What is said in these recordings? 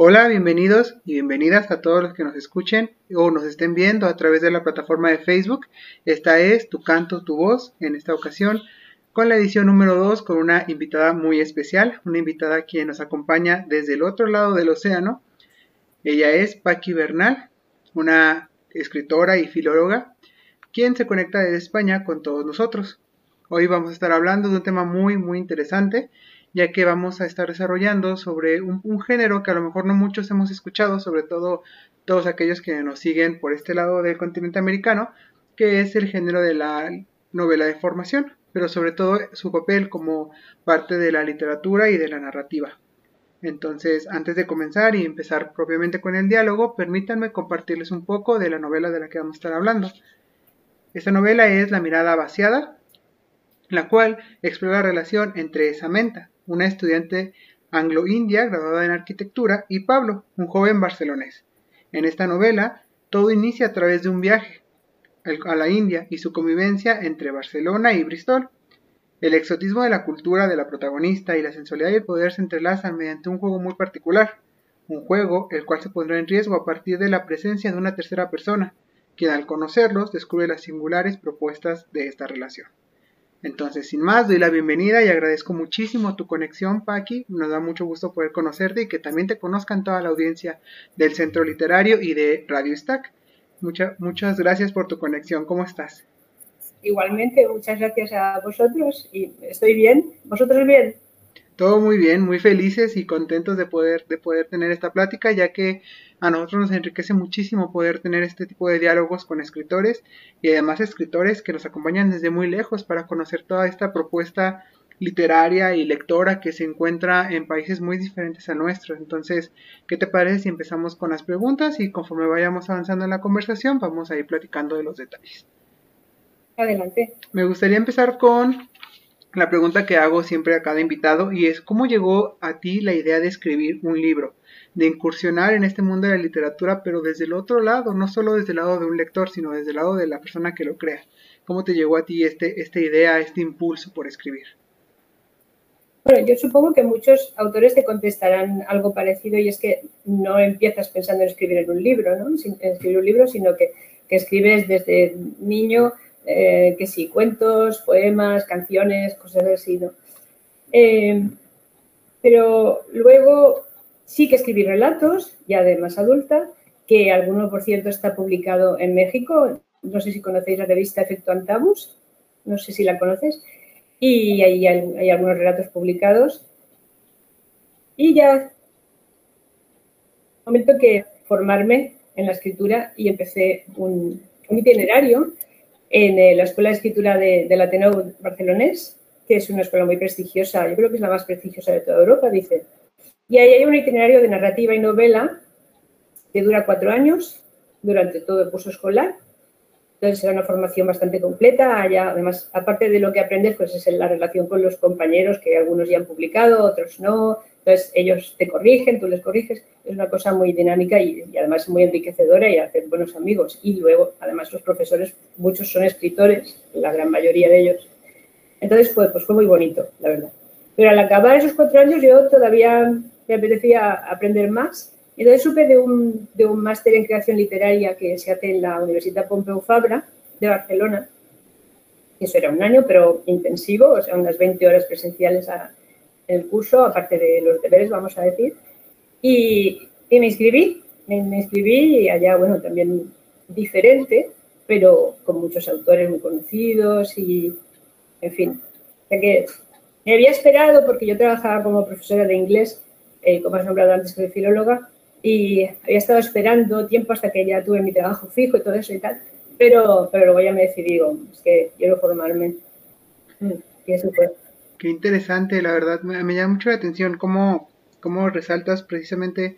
Hola, bienvenidos y bienvenidas a todos los que nos escuchen o nos estén viendo a través de la plataforma de Facebook. Esta es Tu Canto, Tu Voz, en esta ocasión con la edición número 2 con una invitada muy especial, una invitada quien nos acompaña desde el otro lado del océano. Ella es Paqui Bernal, una escritora y filóloga, quien se conecta desde España con todos nosotros. Hoy vamos a estar hablando de un tema muy muy interesante ya que vamos a estar desarrollando sobre un, género que a lo mejor no muchos hemos escuchado, sobre todo todos aquellos que nos siguen por este lado del continente americano, que es el género de la novela de formación, pero sobre todo su papel como parte de la literatura y de la narrativa. Entonces, antes de comenzar y empezar propiamente con el diálogo, permítanme compartirles un poco de la novela de la que vamos a estar hablando. Esta novela es La mirada vaciada, la cual explora la relación entre Samantha, una estudiante anglo-india graduada en arquitectura, y Pablo, un joven barcelonés. En esta novela, todo inicia a través de un viaje a la India y su convivencia entre Barcelona y Bristol. El exotismo de la cultura de la protagonista y la sensualidad y el poder se entrelazan mediante un juego muy particular, un juego el cual se pondrá en riesgo a partir de la presencia de una tercera persona, quien al conocerlos descubre las singulares propuestas de esta relación. Entonces, sin más, doy la bienvenida y agradezco muchísimo tu conexión, Paqui. Nos da mucho gusto poder conocerte y que también te conozcan toda la audiencia del Centro Literario y de Radio Stack. muchas gracias por tu conexión. ¿Cómo estás? Igualmente, muchas gracias a vosotros y estoy bien. ¿Vosotros bien? Todo muy bien, muy felices y contentos de poder, de poder tener esta plática, ya que a nosotros nos enriquece muchísimo poder tener este tipo de diálogos con escritores y además escritores que nos acompañan desde muy lejos para conocer toda esta propuesta literaria y lectora que se encuentra en países muy diferentes a nuestros. Entonces, ¿qué te parece si empezamos con las preguntas y conforme vayamos avanzando en la conversación vamos a ir platicando de los detalles? Adelante. Me gustaría empezar con la pregunta que hago siempre a cada invitado y es ¿cómo llegó a ti la idea de escribir un libro? de incursionar en este mundo de la literatura, pero desde el otro lado, no solo desde el lado de un lector, sino desde el lado de la persona que lo crea. ¿Cómo te llegó a ti este, esta idea, este impulso por escribir? Bueno, yo supongo que muchos autores te contestarán algo parecido y es que no empiezas pensando en escribir en un libro, ¿no? Escribir un libro, sino que, escribes desde niño, eh, que sí, cuentos, poemas, canciones, cosas así, ¿no? Eh, pero luego Sí que escribí relatos, ya de más adulta, que alguno, por cierto, está publicado en México. No sé si conocéis la revista Efecto Antabus, no sé si la conoces. Y ahí hay, algunos relatos publicados. Y ya, momento que formarme en la escritura y empecé un, itinerario en eh, la Escuela de Escritura de, del Ateneo Barcelonés, que es una escuela muy prestigiosa, yo creo que es la más prestigiosa de toda Europa, dice y ahí hay un itinerario de narrativa y novela que dura cuatro años durante todo el curso escolar. Entonces será una formación bastante completa. Allá, además, aparte de lo que aprendes, pues es la relación con los compañeros, que algunos ya han publicado, otros no. Entonces ellos te corrigen, tú les corriges. Es una cosa muy dinámica y, además muy enriquecedora y hacer buenos amigos. Y luego, además, los profesores, muchos son escritores, la gran mayoría de ellos. Entonces, pues, pues fue muy bonito, la verdad. Pero al acabar esos cuatro años yo todavía me apetecía aprender más. Entonces supe de un, de un máster en creación literaria que se hace en la Universidad Pompeu Fabra de Barcelona. Eso era un año, pero intensivo, o sea, unas 20 horas presenciales en el curso, aparte de los deberes, vamos a decir. Y, y me inscribí, me, me, inscribí y allá, bueno, también diferente, pero con muchos autores muy conocidos y, en fin. O sea que me había esperado, porque yo trabajaba como profesora de inglés eh, como has nombrado antes, soy filóloga, y había estado esperando tiempo hasta que ya tuve mi trabajo fijo y todo eso y tal, pero, pero luego ya me decidí, digo, es que quiero formarme. Mm, y eso fue. Qué interesante, la verdad, me, me llama mucho la atención cómo, cómo resaltas precisamente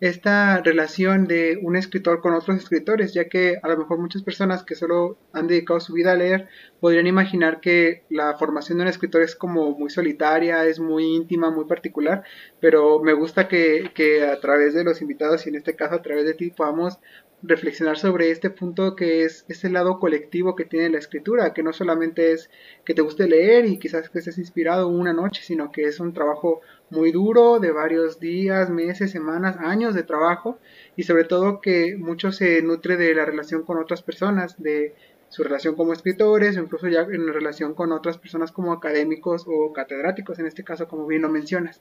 esta relación de un escritor con otros escritores, ya que a lo mejor muchas personas que solo han dedicado su vida a leer podrían imaginar que la formación de un escritor es como muy solitaria, es muy íntima, muy particular, pero me gusta que, que a través de los invitados y en este caso a través de ti podamos reflexionar sobre este punto que es ese lado colectivo que tiene la escritura, que no solamente es que te guste leer y quizás que estés inspirado una noche, sino que es un trabajo muy duro de varios días, meses, semanas, años de trabajo y sobre todo que mucho se nutre de la relación con otras personas, de su relación como escritores o incluso ya en relación con otras personas como académicos o catedráticos, en este caso como bien lo mencionas.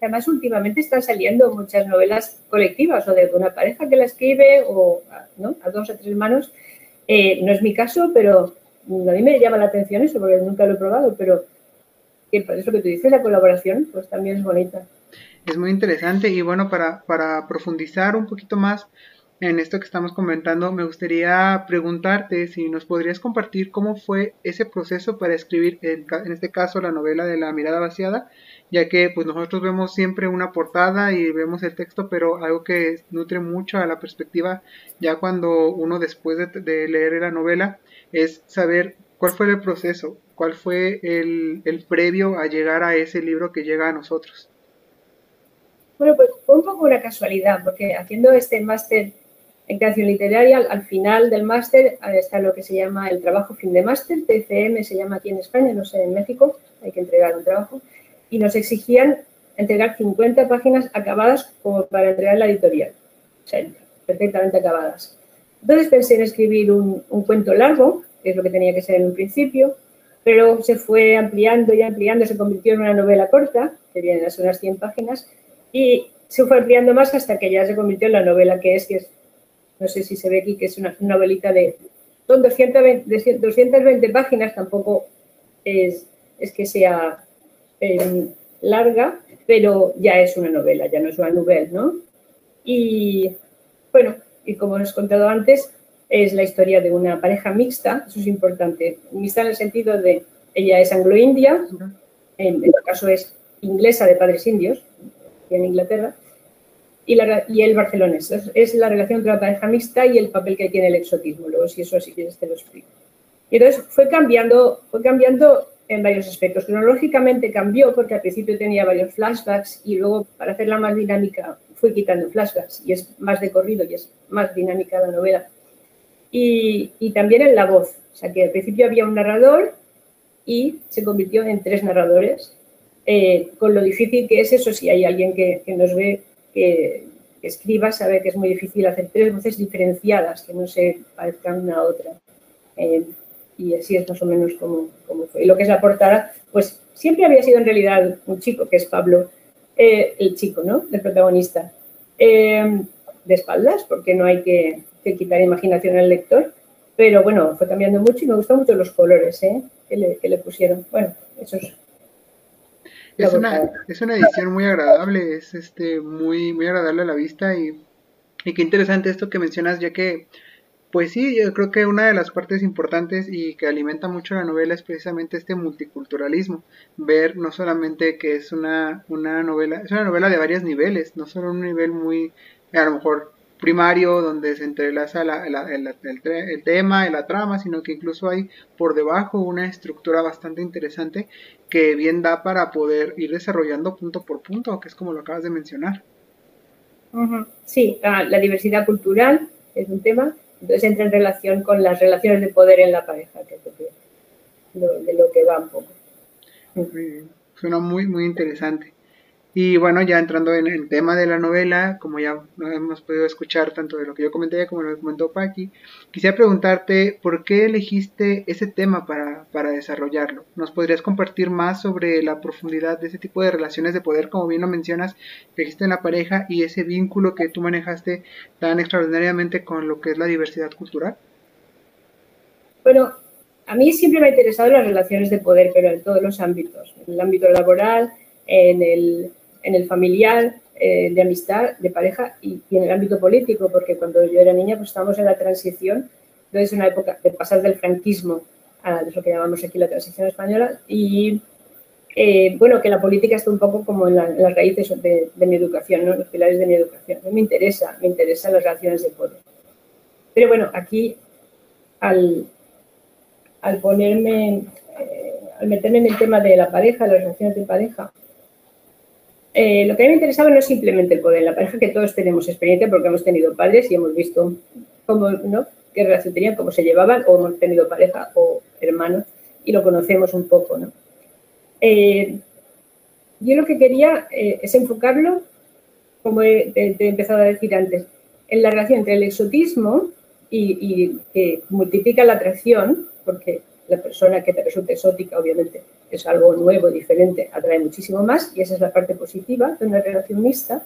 Además, últimamente están saliendo muchas novelas colectivas o de una pareja que la escribe o ¿no? a dos o tres manos. Eh, no es mi caso, pero a mí me llama la atención eso porque nunca lo he probado, pero eso que tú dices, la colaboración, pues también es bonita. Es muy interesante y bueno, para, para profundizar un poquito más, en esto que estamos comentando, me gustaría preguntarte si nos podrías compartir cómo fue ese proceso para escribir, en, este caso, la novela de la mirada vaciada, ya que pues nosotros vemos siempre una portada y vemos el texto, pero algo que nutre mucho a la perspectiva ya cuando uno después de, leer la novela es saber cuál fue el proceso, cuál fue el, el previo a llegar a ese libro que llega a nosotros. Bueno, pues fue un poco una casualidad, porque haciendo este máster en creación literaria, al final del máster está lo que se llama el trabajo fin de máster, TFM se llama aquí en España, no sé, en México, hay que entregar un trabajo, y nos exigían entregar 50 páginas acabadas como para entregar la editorial, o sea, perfectamente acabadas. Entonces pensé en escribir un, cuento largo, que es lo que tenía que ser en un principio, pero se fue ampliando y ampliando, se convirtió en una novela corta, que viene a ser unas 100 páginas, y se fue ampliando más hasta que ya se convirtió en la novela que es, que es no sé si se ve aquí que es una novelita de... Son 220, 220 páginas, tampoco es, es que sea em, larga, pero ya es una novela, ya no es una novela, ¿no? Y bueno, y como os he contado antes, es la historia de una pareja mixta, eso es importante, mixta en el sentido de ella es anglo-india, en, en este caso es inglesa de padres indios, en Inglaterra, y, la, y el barcelonés. Es, la relación entre la pareja mixta y el papel que tiene el exotismo. Luego, si eso si quieres, te lo explico. Y entonces fue cambiando, fue cambiando en varios aspectos. Cronológicamente cambió porque al principio tenía varios flashbacks y luego, para hacerla más dinámica, fui quitando flashbacks y es más de corrido y es más dinámica la novela. Y, y también en la voz. O sea, que al principio había un narrador y se convirtió en tres narradores. Eh, con lo difícil que es eso, si hay alguien que, que nos ve que, escriba sabe que es muy difícil hacer tres voces diferenciadas que no se parezcan una a otra. Eh, y así es más o menos como, fue. Y lo que es la portada, pues siempre había sido en realidad un chico, que es Pablo, eh, el chico, ¿no? El protagonista. Eh, de espaldas, porque no hay que, quitar imaginación al lector. Pero bueno, fue cambiando mucho y me gustan mucho los colores que, le, que le pusieron. Bueno, eso es es una, es una edición muy agradable, es este muy, muy agradable a la vista y, y qué interesante esto que mencionas, ya que, pues sí, yo creo que una de las partes importantes y que alimenta mucho la novela es precisamente este multiculturalismo, ver no solamente que es una, una novela, es una novela de varios niveles, no solo un nivel muy, a lo mejor primario donde se entrelaza el, tema y la trama, sino que incluso hay por debajo una estructura bastante interesante que bien da para poder ir desarrollando punto por punto, que es como lo acabas de mencionar. Sí, la, diversidad cultural es un tema, entonces entra en relación con las relaciones de poder en la pareja, que es de lo que va un poco. Suena muy, muy interesante. Y bueno, ya entrando en el tema de la novela, como ya hemos podido escuchar tanto de lo que yo comenté como lo que comentó Paqui, quisiera preguntarte por qué elegiste ese tema para, para desarrollarlo. ¿Nos podrías compartir más sobre la profundidad de ese tipo de relaciones de poder, como bien lo mencionas, que existe en la pareja y ese vínculo que tú manejaste tan extraordinariamente con lo que es la diversidad cultural? Bueno, a mí siempre me ha interesado las relaciones de poder, pero en todos los ámbitos, en el ámbito laboral, en el en el familiar, eh, de amistad, de pareja y, en el ámbito político, porque cuando yo era niña pues estábamos en la transición, entonces una época de pasar del franquismo a lo que llamamos aquí la transición española y eh, bueno, que la política está un poco como en, las raíces de, mi educación, ¿no? los pilares de mi educación. me interesa, me interesan las relaciones de poder. Pero bueno, aquí al, al ponerme, eh, al meterme en el tema de la pareja, las relaciones de pareja, eh, lo que a mí me interesaba no es simplemente el poder la pareja, que todos tenemos experiencia porque hemos tenido padres y hemos visto cómo, qué relación tenían, cómo se llevaban, o hemos tenido pareja o hermanos y lo conocemos un poco. ¿no? Eh, yo lo que quería eh, es enfocarlo, como he, te, he, empezado a decir antes, en la relación entre el exotismo y que multiplica la atracción, porque la persona que te resulta exótica, obviamente, es algo nuevo, diferente, atrae muchísimo más y esa es la parte positiva de una relación mixta.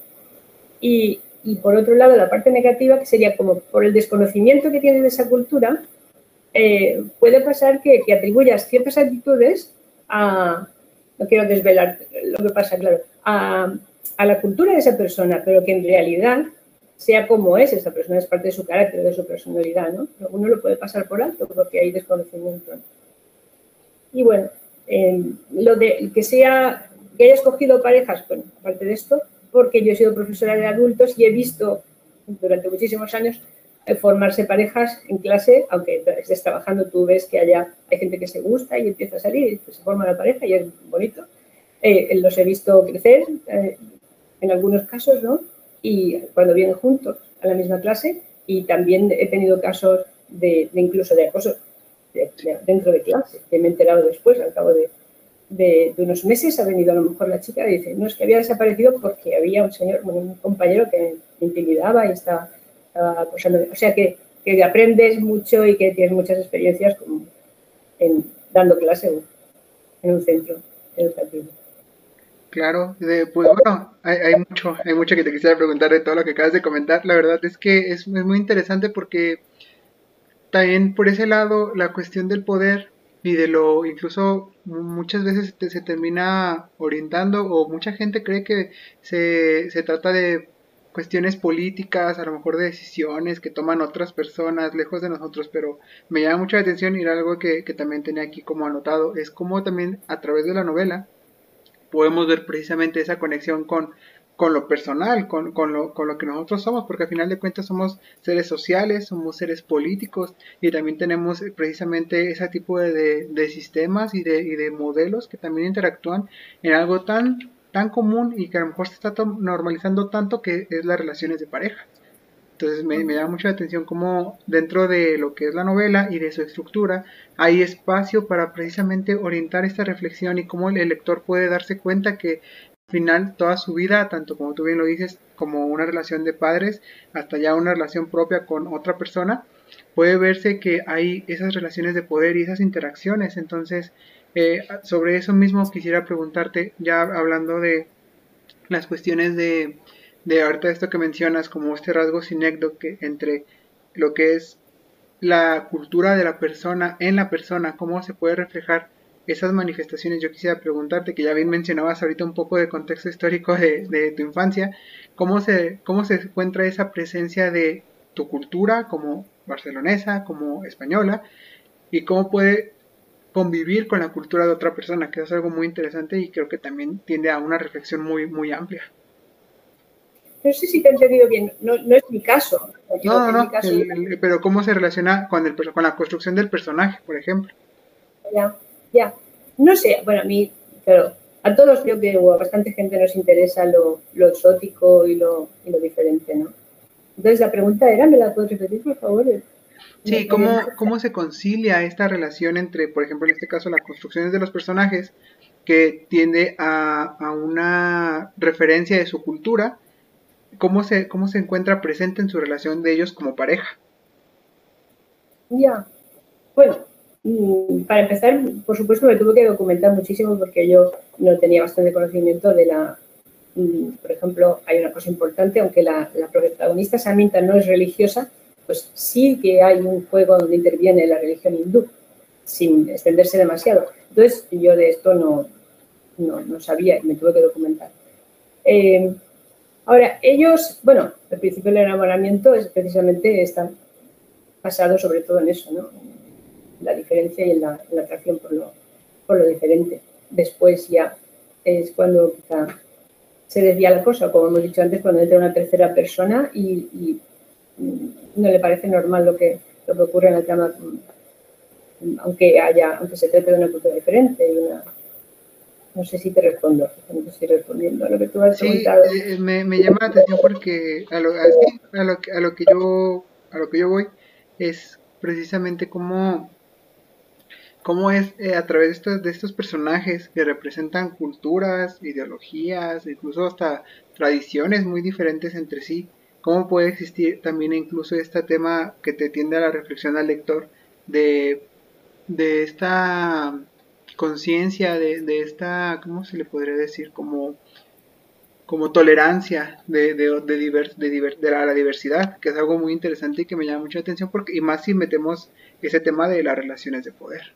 Y, y por otro lado, la parte negativa, que sería como por el desconocimiento que tienes de esa cultura, eh, puede pasar que, que, atribuyas ciertas actitudes a, no quiero desvelar lo que pasa, claro, a, a, la cultura de esa persona, pero que en realidad sea como es esa persona, es parte de su carácter, de su personalidad, ¿no? Pero uno lo puede pasar por alto porque hay desconocimiento. Y bueno, eh, lo de que sea, que haya escogido parejas, bueno, aparte de esto, porque yo he sido profesora de adultos y he visto durante muchísimos años eh, formarse parejas en clase, aunque estés trabajando, tú ves que haya, hay gente que se gusta y empieza a salir y se forma la pareja y es bonito. Eh, los he visto crecer eh, en algunos casos, ¿no? Y cuando vienen juntos a la misma clase y también he tenido casos de, incluso de acoso dentro de clase, que me he enterado después, al cabo de, unos meses, ha venido a lo mejor la chica y dice, no, es que había desaparecido porque había un señor, un compañero que me intimidaba y estaba, estaba acosando. O sea que, que, aprendes mucho y que tienes muchas experiencias como en, dando clase en un centro educativo. Claro, de, pues bueno, hay, mucho, hay mucho que te quisiera preguntar de todo lo que acabas de comentar. La verdad es que es, muy interesante porque también por ese lado la cuestión del poder y de lo incluso muchas veces se termina orientando o mucha gente cree que se, se trata de cuestiones políticas, a lo mejor de decisiones que toman otras personas lejos de nosotros, pero me llama mucho la atención y algo que, que también tenía aquí como anotado, es como también a través de la novela podemos ver precisamente esa conexión con con lo personal, con, con, lo, con lo que nosotros somos, porque al final de cuentas somos seres sociales, somos seres políticos y también tenemos precisamente ese tipo de, de, sistemas y de, y de modelos que también interactúan en algo tan, tan común y que a lo mejor se está normalizando tanto que es las relaciones de pareja. Entonces me, llama mucho la atención cómo dentro de lo que es la novela y de su estructura hay espacio para precisamente orientar esta reflexión y cómo el lector puede darse cuenta que final toda su vida, tanto como tú bien lo dices, como una relación de padres, hasta ya una relación propia con otra persona, puede verse que hay esas relaciones de poder y esas interacciones. Entonces, eh, sobre eso mismo quisiera preguntarte, ya hablando de las cuestiones de, de ahorita esto que mencionas, como este rasgo sinécdoque entre lo que es la cultura de la persona en la persona, cómo se puede reflejar esas manifestaciones, yo quisiera preguntarte, que ya bien mencionabas ahorita un poco de contexto histórico de, de, tu infancia, ¿cómo se, ¿cómo se encuentra esa presencia de tu cultura como barcelonesa, como española, y cómo puede convivir con la cultura de otra persona, que es algo muy interesante y creo que también tiende a una reflexión muy, muy amplia. No sé si te he entendido bien, no, no es mi caso. No, no, no, caso el, el, pero cómo se relaciona con, el, con la construcción del personaje, por ejemplo. Ya ya, no sé, bueno, a mí, pero a todos creo que o a bastante gente nos interesa lo, lo exótico y lo, y lo, diferente, ¿no? Entonces la pregunta era, ¿me la puedes repetir, por favor? Sí, ¿cómo, ¿cómo se concilia esta relación entre, por ejemplo, en este caso, las construcciones de los personajes, que tiende a, a una referencia de su cultura, cómo se, cómo se encuentra presente en su relación de ellos como pareja? Ya, bueno, Mm, para empezar, por supuesto, me tuve que documentar muchísimo porque yo no tenía bastante conocimiento de la... Mm, por ejemplo, hay una cosa importante, aunque la, la protagonista Saminta no es religiosa, pues sí que hay un juego donde interviene la religión hindú, sin extenderse demasiado. Entonces, yo de esto no, no, no sabía y me tuve que documentar. Eh, ahora, ellos, bueno, el principio del enamoramiento es precisamente está basado sobre todo en eso, ¿no? la diferencia y en la, atracción por lo, por lo, diferente. Después ya es cuando quizá se desvía la cosa, como hemos dicho antes, cuando entra una tercera persona y, y no le parece normal lo que, lo que ocurre en la trama, aunque haya, aunque se trate de una cultura diferente y una, No sé si te respondo, no estoy respondiendo a lo que tú has sí, eh, me, me, llama la atención porque a lo, a, lo, a lo que yo a lo que yo voy es precisamente cómo, cómo es eh, a través de estos, de estos personajes que representan culturas, ideologías, incluso hasta tradiciones muy diferentes entre sí, cómo puede existir también incluso este tema que te tiende a la reflexión al lector de, de esta conciencia, de, de, esta, ¿cómo se le podría decir? Como, como tolerancia de, de, de, de, la, diversidad, que es algo muy interesante y que me llama mucha atención, porque, y más si metemos ese tema de las relaciones de poder.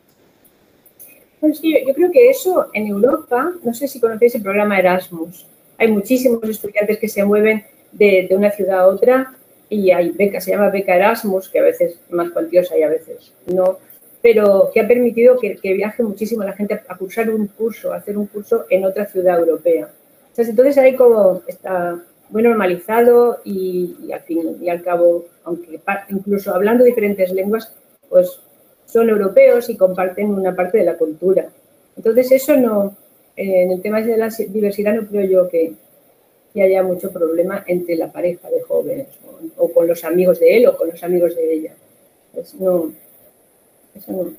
Pues sí, yo creo que eso en Europa, no sé si conocéis el programa Erasmus, hay muchísimos estudiantes que se mueven de, de una ciudad a otra y hay beca, se llama beca Erasmus, que a veces es más cuantiosa y a veces no, pero que ha permitido que, viaje muchísimo la gente a, cursar un curso, a hacer un curso en otra ciudad europea. Entonces, ahí como está muy normalizado y, al fin y al cabo, aunque incluso hablando diferentes lenguas, pues son europeos y comparten una parte de la cultura. Entonces eso no, en el tema de la diversidad no creo yo que, haya mucho problema entre la pareja de jóvenes o, con los amigos de él o con los amigos de ella. Pues no, eso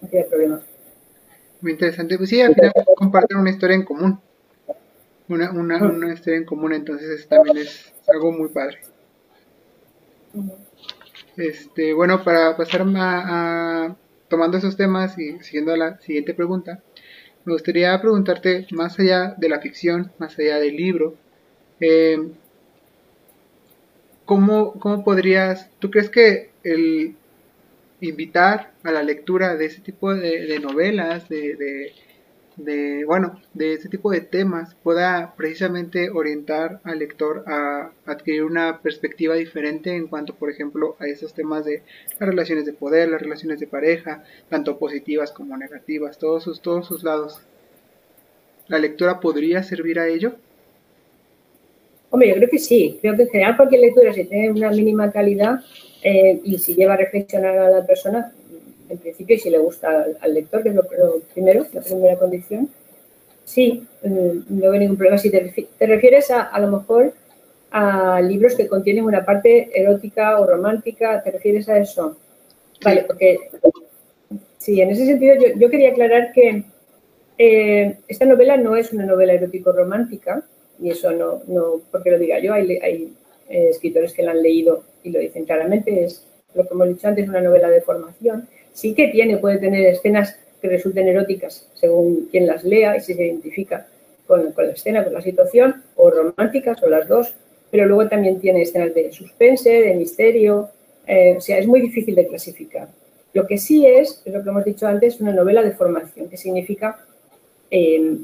no, tiene problema. Muy interesante. Pues sí, al final comparten una historia en común. Una, una, ah. una historia en común, entonces también es algo muy padre. Este, bueno, para pasar a, tomando esos temas y siguiendo a la siguiente pregunta, me gustaría preguntarte, más allá de la ficción, más allá del libro, eh, ¿cómo, ¿cómo podrías, tú crees que el, invitar a la lectura de ese tipo de, novelas, de, de, bueno, de ese tipo de temas, pueda precisamente orientar al lector a adquirir una perspectiva diferente en cuanto, por ejemplo, a esos temas de las relaciones de poder, las relaciones de pareja, tanto positivas como negativas, todos sus, todos sus lados. ¿La lectura podría servir a ello? Hombre, yo creo que sí. Creo que en general cualquier lectura, si tiene una mínima calidad, eh, y si lleva a reflexionar a la persona, en principio, y si le gusta al, lector, que es lo, primero, la primera condición, sí, mm, no veo ningún problema. Si te, refieres a, a lo mejor a libros que contienen una parte erótica o romántica, ¿te refieres a eso? Vale, porque sí, en ese sentido yo, quería aclarar que eh, esta novela no es una novela erótico-romántica, y eso no, no porque lo diga yo, hay, hay eh, escritores que la han leído y lo dicen claramente, es lo que hemos dicho antes, una novela de formación. Sí que tiene, puede tener escenas que resulten eróticas según quien las lea y si se identifica con, la escena, con la situación, o románticas, o las dos, pero luego también tiene escenas de suspense, de misterio, eh, o sea, es muy difícil de clasificar. Lo que sí es, es lo que hemos dicho antes, una novela de formación, que significa eh,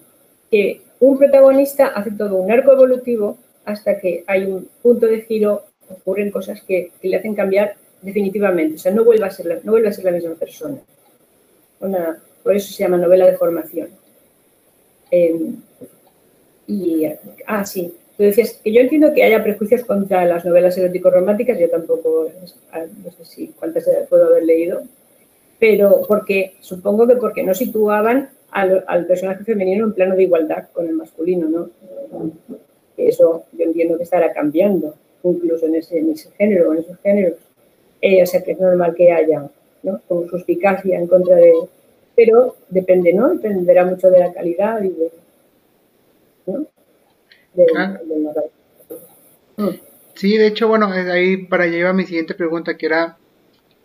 que un protagonista hace todo un arco evolutivo hasta que hay un punto de giro, ocurren cosas que, le hacen cambiar definitivamente. O sea, no vuelve a ser la, no vuelve a ser la misma persona. por eso se llama novela de formación. Em, y, ah, sí. Tú decías que yo entiendo que haya prejuicios contra las novelas erótico-románticas, yo tampoco, ah, no sé si cuántas puedo haber leído, pero porque supongo que porque no situaban al, al personaje femenino en plano de igualdad con el masculino, ¿no? eso yo entiendo que estará cambiando, incluso en ese, género o en esos géneros. Eh, o sea que es normal que haya, ¿no? Como suspicacia en contra de. Pero depende, ¿no? Dependerá mucho de la calidad y de. ¿no? Ah. Mm. Sí, de hecho, bueno, ahí para allá iba mi siguiente pregunta, que era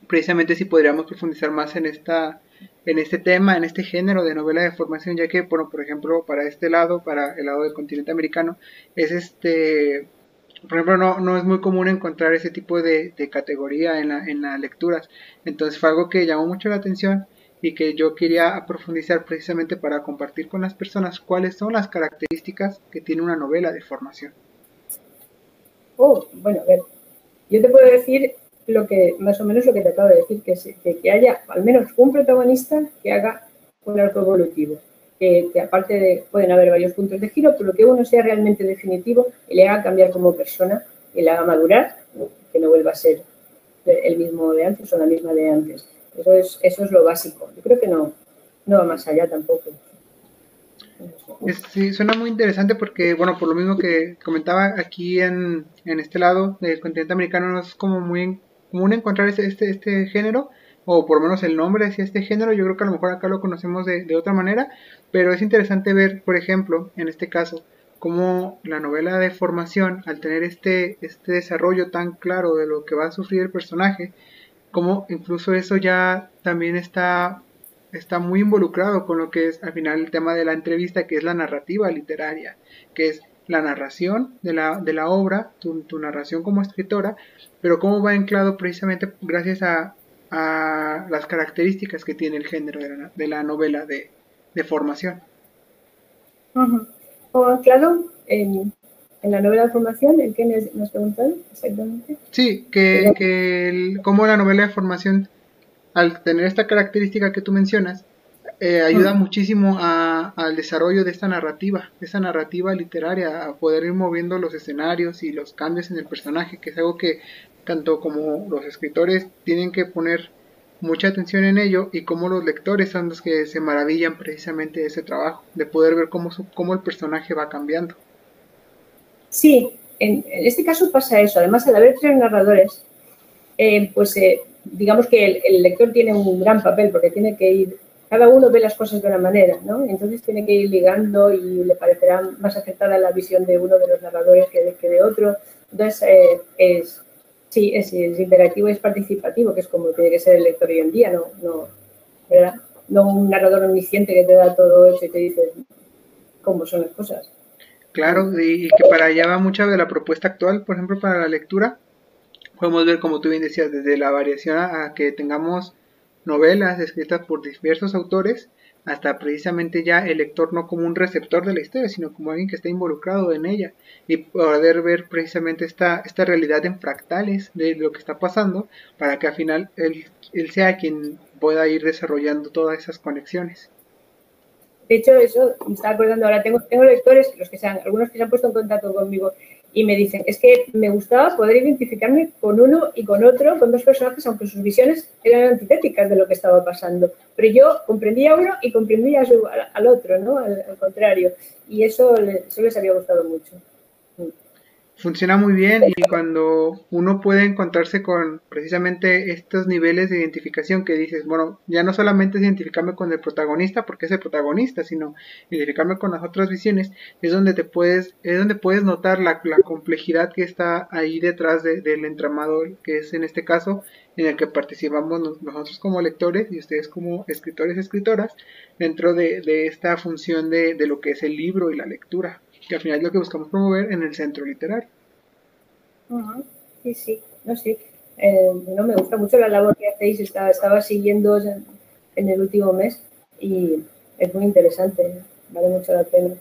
precisamente si podríamos profundizar más en esta en este tema, en este género de novela de formación, ya que, bueno, por ejemplo, para este lado, para el lado del continente americano, es este, por ejemplo, no, no es muy común encontrar ese tipo de, categoría en, la, en las lecturas. Entonces fue algo que llamó mucho la atención y que yo quería profundizar precisamente para compartir con las personas cuáles son las características que tiene una novela de formación. Oh, bueno, a ver, yo te puedo decir lo que, más o menos lo que te acabo de decir, que, que, haya al menos un protagonista que haga un arco evolutivo. Que, aparte de, pueden haber varios puntos de giro, pero que uno sea realmente definitivo y le haga cambiar como persona, y le haga madurar, que no vuelva a ser el mismo de antes o la misma de antes. Eso es, eso es lo básico. Yo creo que no, no va más allá tampoco. sí, suena muy interesante porque, bueno, por lo mismo que comentaba aquí en, en este lado del continente americano, no es como muy común encontrar este, este, este género, o por lo menos el nombre de este género, yo creo que a lo mejor acá lo conocemos de, de otra manera, pero es interesante ver, por ejemplo, en este caso, cómo la novela de formación, al tener este, este desarrollo tan claro de lo que va a sufrir el personaje, como incluso eso ya también está, está muy involucrado con lo que es al final el tema de la entrevista, que es la narrativa literaria, que es la narración de la, de la obra, tu, narración como escritora, pero cómo va anclado precisamente gracias a, a las características que tiene el género de la, de la novela de, de formación. O anclado en, en la novela de formación, ¿el que nos preguntan exactamente? Sí, que, que el, cómo la novela de formación, al tener esta característica que tú mencionas, eh, ayuda muchísimo a, al desarrollo de esta narrativa, de esta narrativa literaria, a poder ir moviendo los escenarios y los cambios en el personaje, que es algo que tanto como los escritores tienen que poner mucha atención en ello y como los lectores son los que se maravillan precisamente de ese trabajo, de poder ver cómo, cómo el personaje va cambiando. Sí, en, este caso pasa eso. Además, al haber tres narradores, eh, pues eh, digamos que el, lector tiene un gran papel porque tiene que ir, cada uno ve las cosas de una manera, ¿no? Entonces tiene que ir ligando y le parecerá más acertada la visión de uno de los narradores que de, otro. Entonces, eh, es, sí, es, interactivo y es participativo, que es como tiene que ser el lector hoy en día, no, no, ¿verdad? no un narrador omnisciente que te da todo eso y te dice cómo son las cosas. Claro, y, que para allá va mucha de la propuesta actual, por ejemplo, para la lectura. Podemos ver, como tú bien decías, desde la variación a, que tengamos novelas escritas por diversos autores, hasta precisamente ya el lector no como un receptor de la historia, sino como alguien que está involucrado en ella y poder ver precisamente esta, esta realidad en fractales de lo que está pasando para que al final él, él sea quien pueda ir desarrollando todas esas conexiones. De hecho, eso me estaba acordando ahora, tengo, tengo lectores, los que sean, algunos que se han puesto en contacto conmigo y me dicen, es que me gustaba poder identificarme con uno y con otro, con dos personajes, aunque sus visiones eran antitéticas de lo que estaba pasando. Pero yo comprendía a uno y comprendía al, otro, ¿no? Al, contrario. Y eso, eso les había gustado mucho funciona muy bien y cuando uno puede encontrarse con precisamente estos niveles de identificación que dices, bueno, ya no solamente es identificarme con el protagonista porque es el protagonista, sino identificarme con las otras visiones, es donde te puedes, es donde puedes notar la, complejidad que está ahí detrás del entramado, que es en este caso en el que participamos nosotros como lectores y ustedes como escritores y escritoras dentro de, de esta función de, de lo que es el libro y la lectura que al final es lo que buscamos promover en el centro literario. Sí, sí, no sé. Eh, no, me gusta mucho la labor que hacéis, estaba, estaba siguiendo en el último mes y es muy interesante, vale mucho la pena.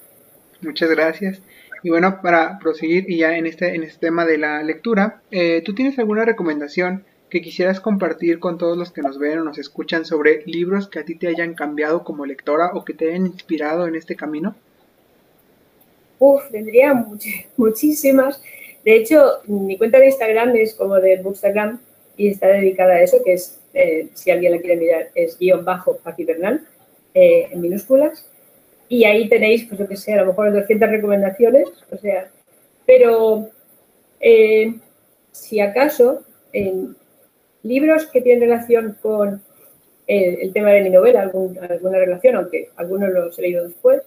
Muchas gracias. Y bueno, para proseguir y ya en este, en este tema de la lectura, eh, ¿tú tienes alguna recomendación que quisieras compartir con todos los que nos ven o nos escuchan sobre libros que a ti te hayan cambiado como lectora o que te hayan inspirado en este camino? Uf, tendría muchísimas. De hecho, mi cuenta de Instagram es como de Bookstagram y está dedicada a eso, que es, eh, si alguien la quiere mirar, es guion bajo Paqui Bernal, eh, en minúsculas. Y ahí tenéis, pues yo que sé, a lo mejor 200 recomendaciones, o sea, pero eh, si acaso, en libros que tienen relación con el, tema de mi novela, alguna relación, aunque algunos los he leído después,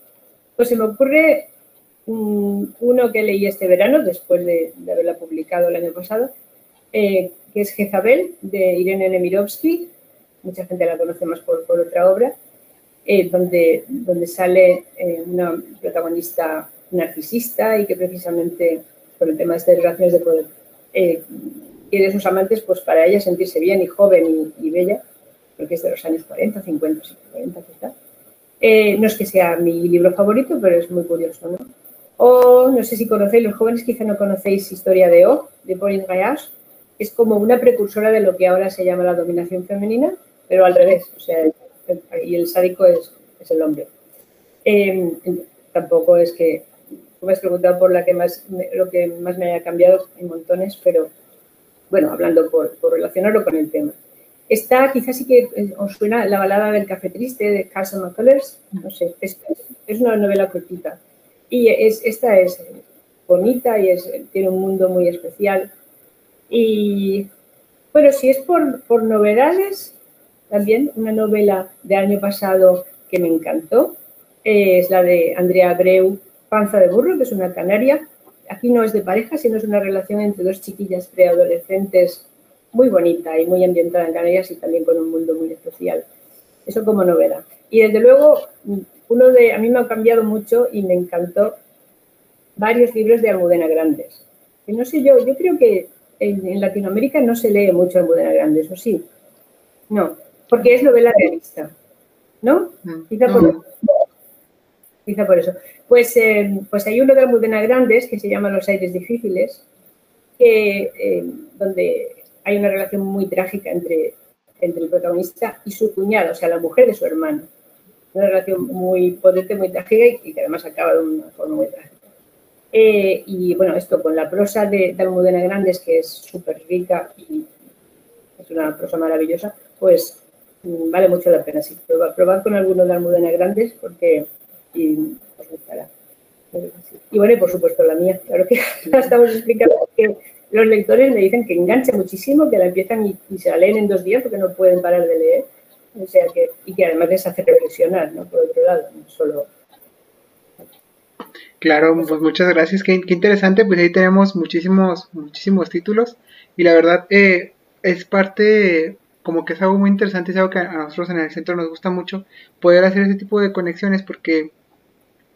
pues se me ocurre uno que leí este verano, después de, haberla publicado el año pasado, eh, que es Jezabel, de Irene Nemirovsky. Mucha gente la conoce más por, otra obra, eh, donde, sale eh, una protagonista narcisista y que precisamente por el tema de estas relaciones de poder quiere sus amantes pues para ella sentirse bien y joven y, bella, porque es de los años 40, 50, 40 quizá. no es que sea mi libro favorito, pero es muy curioso, ¿no? O no sé si conocéis, los jóvenes quizá no conocéis Historia de O, de Pauline Gayas. Es como una precursora de lo que ahora se llama la dominación femenina, pero al revés. O sea, y el sádico es, el hombre. Em, tampoco es que me has preguntado por la que más, lo que más me haya cambiado en montones, pero bueno, hablando por, relacionarlo con el tema. Está, quizás sí que eh, os suena la balada del café triste de Castle McCullers, no sé, es, es una novela cortita. Y es, esta es bonita y es, tiene un mundo muy especial. Y bueno, si es por, por novedades, también una novela de año pasado que me encantó, es la de Andrea Abreu, Panza de Burro, que es una canaria. Aquí no es de pareja, sino es una relación entre dos chiquillas preadolescentes muy bonita y muy ambientada en Canarias y también con un mundo muy especial. Eso como novela. Y desde luego, uno de, a mí me ha cambiado mucho y me encantó varios libros de Almudena Grandes. Que no sé yo, yo creo que en, Latinoamérica no se lee mucho Almudena Grandes, ¿o sí? No, porque es novela realista, ¿no? Mm, quizá por, eso. Quizá por eso. Pues, eh, pues hay uno de Almudena Grandes que se llama Los aires difíciles, que, eh, donde hay una relación muy trágica entre, entre el protagonista y su cuñada, o sea, la mujer de su hermano. Una relación muy potente, muy trágica y que además acaba de una forma muy trágica. Eh, y bueno, esto con la prosa de, de Grandes, que es súper rica y es una prosa maravillosa, pues mm, vale mucho la pena. Sí, probar, con alguno de Almudena Grandes porque os gustará. Y bueno, y por supuesto la mía, claro que la estamos explicando que los lectores me dicen que engancha muchísimo, que la empiezan y, se la leen en dos días porque no pueden parar de leer. O sea que, y que además les hace reflexionar, ¿no? Por otro lado, no solo. Claro, pues muchas gracias, qué, interesante, pues ahí tenemos muchísimos, muchísimos títulos y la verdad eh, es parte, como que es algo muy interesante, es algo que a nosotros en el centro nos gusta mucho poder hacer ese tipo de conexiones porque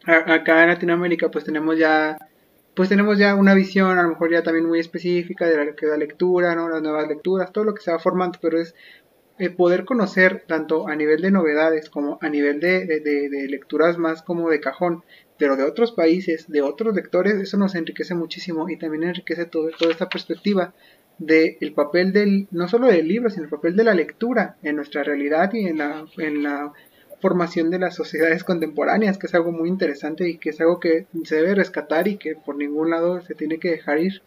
acá en Latinoamérica pues tenemos ya pues tenemos ya una visión a lo mejor ya también muy específica de la, lectura, ¿no? las nuevas lecturas, todo lo que se va formando, pero es eh, poder conocer tanto a nivel de novedades como a nivel de, de, lecturas más como de cajón, pero de otros países, de otros lectores, eso nos enriquece muchísimo y también enriquece todo, toda esta perspectiva del el papel del, no solo del libro, sino el papel de la lectura en nuestra realidad y en la, en la formación de las sociedades contemporáneas, que es algo muy interesante y que es algo que se debe rescatar y que por ningún lado se tiene que dejar ir.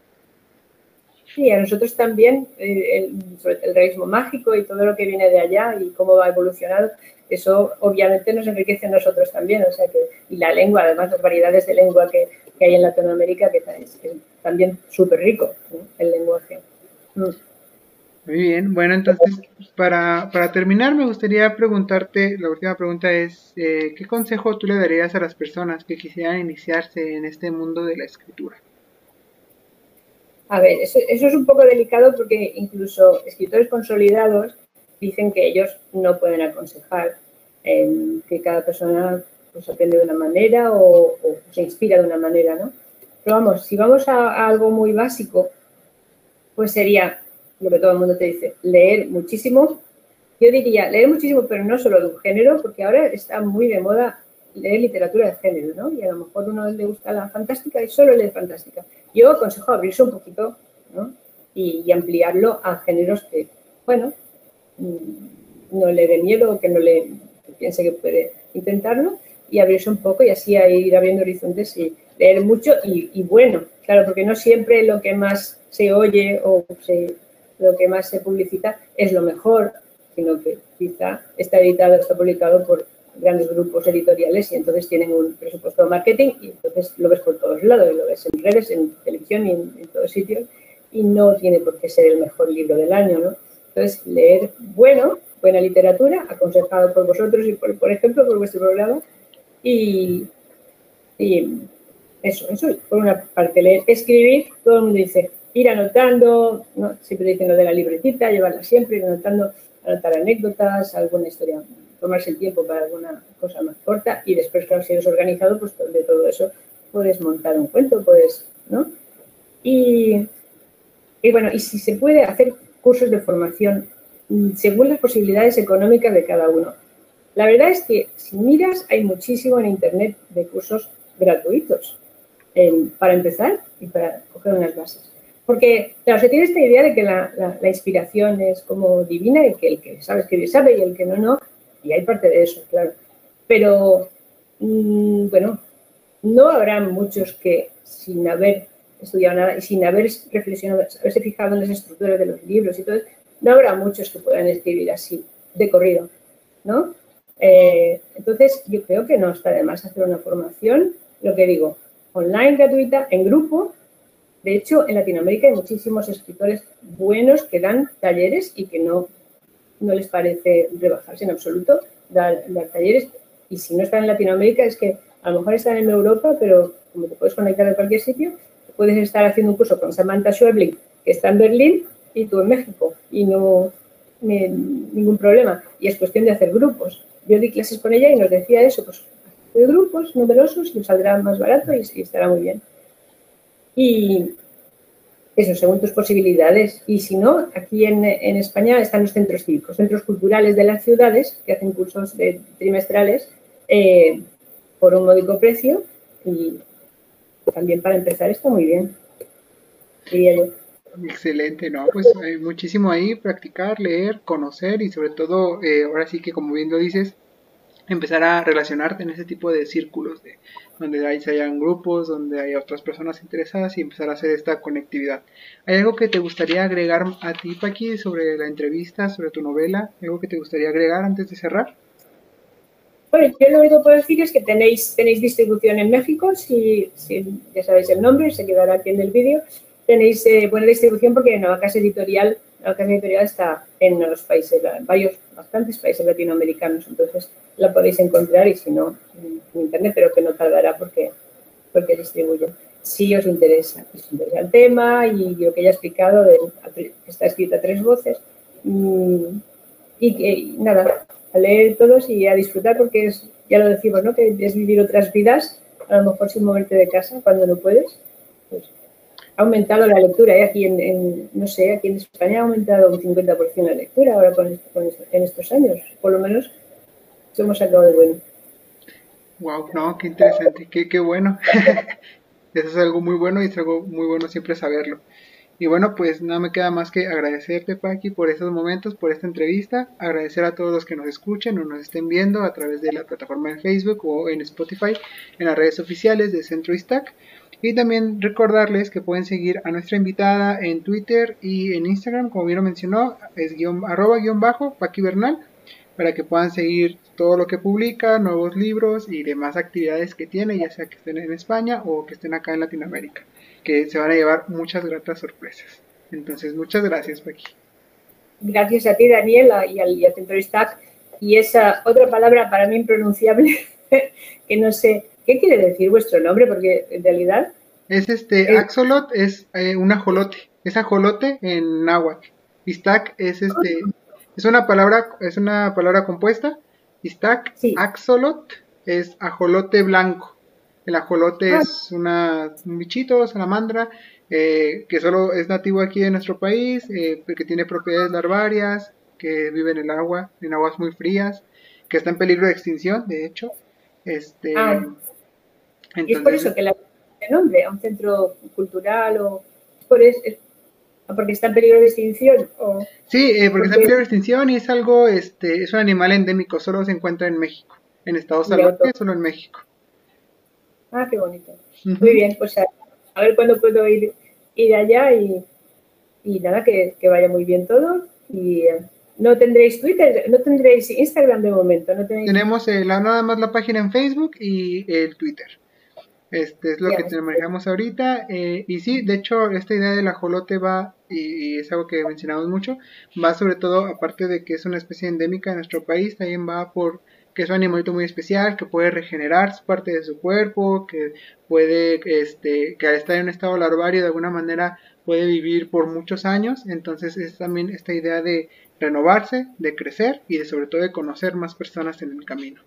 Sí, a nosotros también, eh, el, el realismo mágico y todo lo que viene de allá y cómo va evolucionando, eso obviamente nos enriquece a nosotros también, o sea que, y la lengua, además las variedades de lengua que, que hay en Latinoamérica, que es, también súper rico el lenguaje. Mm. Muy bien, bueno, entonces para, para terminar me gustaría preguntarte, la última pregunta es, eh, ¿qué consejo tú le darías a las personas que quisieran iniciarse en este mundo de la escritura? A ver, eso, es un poco delicado porque incluso escritores consolidados dicen que ellos no pueden aconsejar que cada persona pues, aprende de una manera o, se inspira de una manera, ¿no? Pero vamos, si vamos a algo muy básico, pues sería lo que todo el mundo te dice, leer muchísimo. Yo diría, leer muchísimo, pero no solo de un género, porque ahora está muy de moda leer literatura de género, ¿no? Y a lo mejor uno le gusta la fantástica y solo lee fantástica. Yo aconsejo abrirse un poquito, ¿no? Y, ampliarlo a géneros que, bueno, mm, no le dé miedo, que no le piense que puede intentarlo, y abrirse un poco y así ir abriendo horizontes y leer mucho y, y bueno, claro, porque no siempre lo que más se oye o se lo que más se publicita es lo mejor, sino que quizá está editado, está publicado por grandes grupos editoriales y entonces tienen un presupuesto de marketing y entonces lo ves por todos lados, lo ves en redes, en televisión y en, todos sitios y no tiene por qué ser el mejor libro del año, ¿no? Entonces, leer bueno, buena literatura, aconsejado por vosotros y, por, por ejemplo, por vuestro programa y, y eso, eso por una parte, leer, escribir, todo el mundo dice, ir anotando, ¿no? siempre dicen lo de la libretita, llevarla siempre, ir anotando, anotar anécdotas, alguna historia, tomarse el tiempo para alguna cosa más corta y después, claro, si eres organizado, pues de todo eso puedes montar un cuento, puedes, ¿no? Y, y bueno, y si se puede hacer cursos de formación mm, según las posibilidades económicas de cada uno. La verdad es que si miras, hay muchísimo en Internet de cursos gratuitos para empezar y para coger unas bases. Porque, claro, se tiene esta idea de que la, inspiración es como divina y que el que sabe escribir sabe y el que no, no. Y hay parte de eso, claro. Pero, mm, bueno, no habrá muchos que sin haber estudiado nada y sin haber reflexionado, haberse fijado en las estructuras de los libros y todo, no habrá muchos que puedan escribir así, de corrido, ¿no? Eh, entonces, yo creo que no está de más hacer una formación, lo que digo, online, gratuita, en grupo. De hecho, en Latinoamérica hay muchísimos escritores buenos que dan talleres y que no, no les parece rebajarse en absoluto dar, talleres. Y si no están en Latinoamérica, es que a lo mejor están en Europa, pero como te puedes conectar de cualquier sitio, puedes estar haciendo un curso con Samantha Schweblin, que está en Berlín, y tú en México, y no ningún problema. Y es cuestión de hacer grupos. Yo di clases con ella y nos decía eso, pues de grupos numerosos y saldrá más barato y, estará muy bien. Y eso, según tus posibilidades. Y si no, aquí en, España están los centros cívicos, centros culturales de las ciudades que hacen cursos trimestrales eh, por un módico precio y también para empezar está muy bien, Excelente, ¿no? Pues hay muchísimo ahí, practicar, leer, conocer y sobre todo, eh, ahora sí que como bien lo dices, empezar a relacionarte en ese tipo de círculos de donde hay, hayan grupos, donde hay otras personas interesadas y empezar a hacer esta conectividad. ¿Hay algo que te gustaría agregar a ti, Paqui, sobre la entrevista, sobre tu novela? ¿Algo que te gustaría agregar antes de cerrar? Bueno, yo lo único que puedo decir es que tenéis, tenéis distribución en México, si, ya sabéis el nombre, se quedará aquí en el vídeo. Tenéis eh, buena distribución porque Navacas Editorial, Navacas Editorial está en los países, varios, bastantes países latinoamericanos, entonces la podéis encontrar y si no, en internet, pero que no tardará porque, porque distribuye. Si os interesa, os interesa el tema y lo que ya he explicado, de, está escrita tres voces. Mm, y que, nada, a leer todos y a disfrutar porque es, ya lo decimos, ¿no? Que es vivir otras vidas, a lo mejor sin moverte de casa cuando no puedes. Pues, ha aumentado la lectura, ¿eh? aquí en, no sé, aquí en España ha aumentado un 50% la lectura ahora con, en estos años, por lo menos hemos sacado de bueno. Wow, no, qué interesante, qué, qué bueno. Eso es algo muy bueno y es algo muy bueno siempre saberlo. Y bueno, pues no me queda más que agradecerte, Paqui, por estos momentos, por esta entrevista. Agradecer a todos los que nos escuchen o nos estén viendo a través de la plataforma de Facebook o en Spotify, en las redes oficiales de Centro Istac. Y también recordarles que pueden seguir a nuestra invitada en Twitter y en Instagram, como bien lo mencionó, es guion, arroba guion bajo, Paqui Bernal, para que puedan seguir todo lo que publica, nuevos libros y demás actividades que tiene, ya sea que estén en España o que estén acá en Latinoamérica, que se van a llevar muchas gratas sorpresas. Entonces, muchas gracias, Paqui. Gracias a ti, Daniela, y al, Stack. Y esa otra palabra para mí impronunciable, que no sé, ¿qué quiere decir vuestro nombre? Porque en realidad... Es este, Axolot es eh, un ajolote, es ajolote en náhuatl. Y stack es este, es una palabra, es una palabra compuesta Istak axolot es ajolote blanco. El ajolote ah. es una, un bichito, salamandra, eh, que solo es nativo aquí en nuestro país, eh, porque tiene propiedades larvarias, que vive en el agua, en aguas muy frías, que está en peligro de extinción, de hecho. Este, ah. Y es por eso que la nombre a un centro cultural o por eso, porque está en peligro de extinción o sí eh, porque, está en peligro de extinción y es algo este es un animal endémico solo se encuentra en México en Estado salvaje solo en México. Ah qué bonito. Muy bien pues a, ver cuándo puedo ir ir allá y, y nada que, que, vaya muy bien todo. Y eh, no tendréis Twitter, no tendréis Instagram de momento, no Tenemos eh, la, nada más la página en Facebook y el Twitter. Este es lo que que manejamos ahorita. Eh, y sí, de hecho, esta idea del ajolote va, y, es algo que mencionamos mucho, va sobre todo, aparte de que es una especie endémica en nuestro país, también va por que es un animalito muy especial, que puede regenerar parte de su cuerpo, que puede, este, que al estar en un estado larvario de alguna manera puede vivir por muchos años. Entonces es también esta idea de renovarse, de crecer y de sobre todo de conocer más personas en el camino.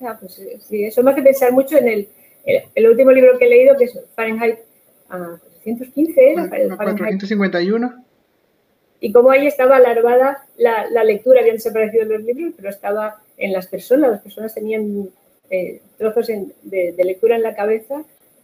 Ah, pues sí, eso me hace pensar mucho en el el, último libro que he leído, que es Fahrenheit a 415, ¿era? 451. Y como ahí estaba alarvada la, la, lectura, habían desaparecido los libros, pero estaba en las personas, las personas tenían eh, trozos de, lectura en la cabeza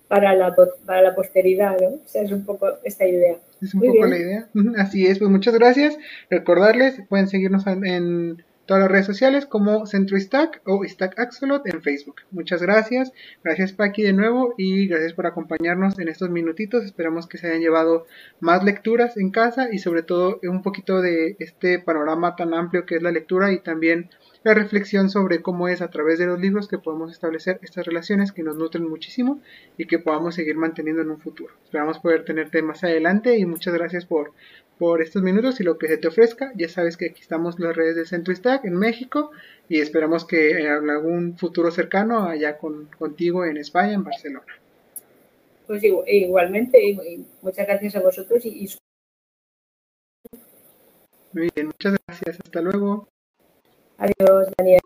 para la, para la posteridad, ¿no? O sea, es un poco esta idea. Es un poco la idea. Así es, pues muchas gracias. Recordarles, pueden seguirnos en todas las redes sociales como Centro Stack o Stack Axolot en Facebook. Muchas gracias. Gracias Paqui de nuevo y gracias por acompañarnos en estos minutitos. Esperamos que se hayan llevado más lecturas en casa y sobre todo un poquito de este panorama tan amplio que es la lectura y también la reflexión sobre cómo es a través de los libros que podemos establecer estas relaciones que nos nutren muchísimo y que podamos seguir manteniendo en un futuro. Esperamos poder tenerte más adelante y muchas gracias por, por estos minutos y lo que se te ofrezca. Ya sabes que aquí estamos las redes de Centro Stack en México y esperamos que en algún futuro cercano allá con, contigo en España, en Barcelona. Pues igualmente, muchas gracias a vosotros y muy bien, muchas gracias. Hasta luego. Adiós, Daniel.